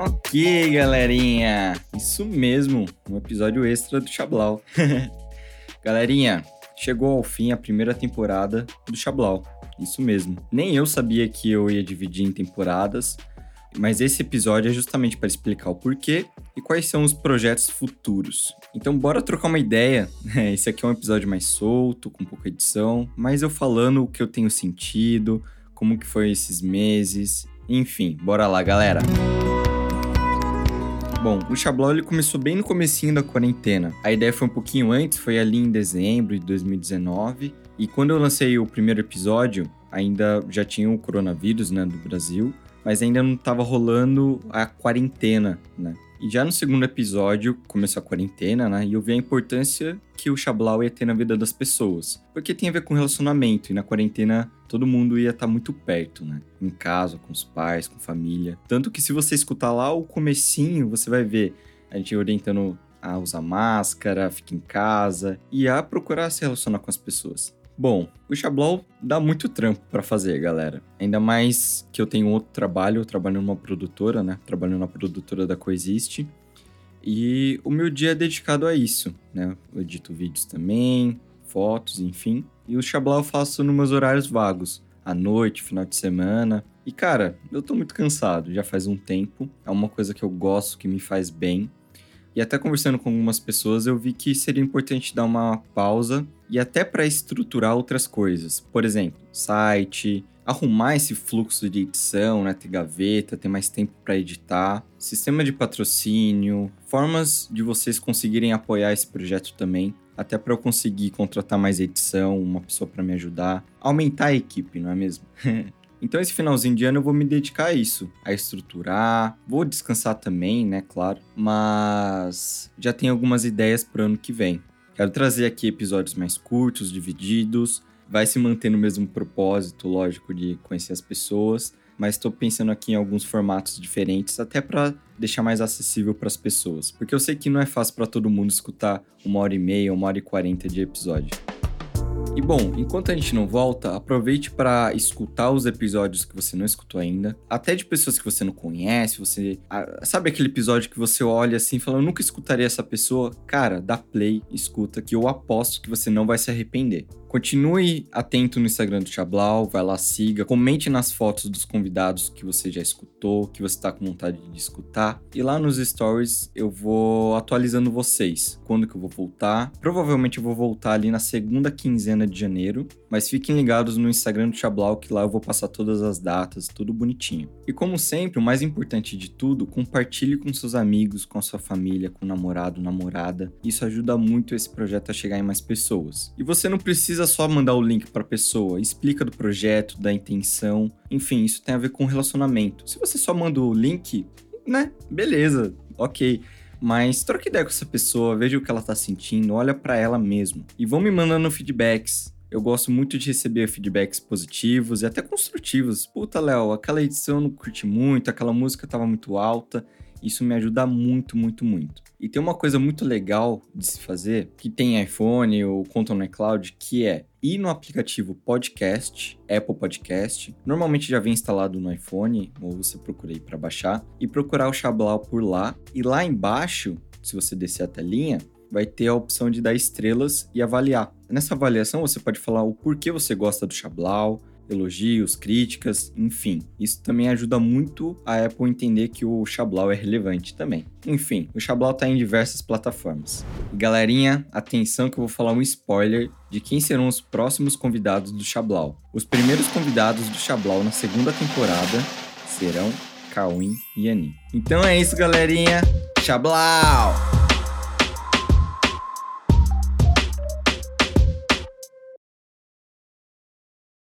Ok, galerinha. Isso mesmo, um episódio extra do Chablau. galerinha, chegou ao fim a primeira temporada do Chablau. Isso mesmo. Nem eu sabia que eu ia dividir em temporadas, mas esse episódio é justamente para explicar o porquê e quais são os projetos futuros. Então, bora trocar uma ideia. Esse aqui é um episódio mais solto, com pouca edição, mas eu falando o que eu tenho sentido, como que foi esses meses, enfim, bora lá, galera. Bom, o Xablau ele começou bem no comecinho da quarentena. A ideia foi um pouquinho antes, foi ali em dezembro de 2019. E quando eu lancei o primeiro episódio, ainda já tinha o coronavírus, né, do Brasil, mas ainda não estava rolando a quarentena, né? E já no segundo episódio começou a quarentena, né? E eu vi a importância que o Xablau ia ter na vida das pessoas. Porque tem a ver com relacionamento, e na quarentena todo mundo ia estar tá muito perto, né? Em casa, com os pais, com família. Tanto que se você escutar lá o comecinho, você vai ver a gente orientando a usar máscara, ficar em casa e a procurar se relacionar com as pessoas. Bom, o Xablau dá muito trampo para fazer, galera. Ainda mais que eu tenho outro trabalho, eu trabalho numa produtora, né? Trabalho na produtora da Coexiste. E o meu dia é dedicado a isso, né? Eu edito vídeos também, fotos, enfim. E o Xablau eu faço nos meus horários vagos, à noite, final de semana. E cara, eu tô muito cansado, já faz um tempo. É uma coisa que eu gosto, que me faz bem. E até conversando com algumas pessoas, eu vi que seria importante dar uma pausa e até para estruturar outras coisas. Por exemplo, site, arrumar esse fluxo de edição, né, ter gaveta, ter mais tempo para editar, sistema de patrocínio, formas de vocês conseguirem apoiar esse projeto também, até para eu conseguir contratar mais edição, uma pessoa para me ajudar, aumentar a equipe, não é mesmo? Então, esse finalzinho de ano eu vou me dedicar a isso, a estruturar. Vou descansar também, né? Claro. Mas já tenho algumas ideias para o ano que vem. Quero trazer aqui episódios mais curtos, divididos. Vai se manter no mesmo propósito, lógico, de conhecer as pessoas. Mas estou pensando aqui em alguns formatos diferentes, até para deixar mais acessível para as pessoas. Porque eu sei que não é fácil para todo mundo escutar uma hora e meia, uma hora e quarenta de episódio. E bom, enquanto a gente não volta, aproveite para escutar os episódios que você não escutou ainda, até de pessoas que você não conhece, você sabe aquele episódio que você olha assim e fala, eu nunca escutaria essa pessoa? Cara, dá play, escuta que eu aposto que você não vai se arrepender. Continue atento no Instagram do Chablau, vai lá, siga, comente nas fotos dos convidados que você já escutou, que você está com vontade de escutar. E lá nos stories eu vou atualizando vocês, quando que eu vou voltar. Provavelmente eu vou voltar ali na segunda quinzena de janeiro, mas fiquem ligados no Instagram do Chablau que lá eu vou passar todas as datas, tudo bonitinho. E como sempre, o mais importante de tudo, compartilhe com seus amigos, com a sua família, com o namorado, namorada. Isso ajuda muito esse projeto a chegar em mais pessoas. E você não precisa só mandar o link para pessoa, explica do projeto, da intenção, enfim, isso tem a ver com relacionamento. Se você só manda o link, né? Beleza, ok. Mas troca ideia com essa pessoa, veja o que ela tá sentindo, olha para ela mesmo. E vão me mandando feedbacks. Eu gosto muito de receber feedbacks positivos e até construtivos. Puta, Léo, aquela edição eu não curti muito, aquela música tava muito alta. Isso me ajuda muito, muito, muito. E tem uma coisa muito legal de se fazer, que tem iPhone ou conta no iCloud, que é ir no aplicativo Podcast, Apple Podcast. Normalmente já vem instalado no iPhone, ou você procura aí para baixar, e procurar o Xablau por lá. E lá embaixo, se você descer a telinha, vai ter a opção de dar estrelas e avaliar. Nessa avaliação você pode falar o porquê você gosta do Xablau, elogios, críticas, enfim. Isso também ajuda muito a Apple entender que o Xablau é relevante também. Enfim, o Xablau está em diversas plataformas. Galerinha, atenção que eu vou falar um spoiler de quem serão os próximos convidados do Xablau. Os primeiros convidados do Xablau na segunda temporada serão Cauim e Ani. Então é isso, galerinha. Xablau!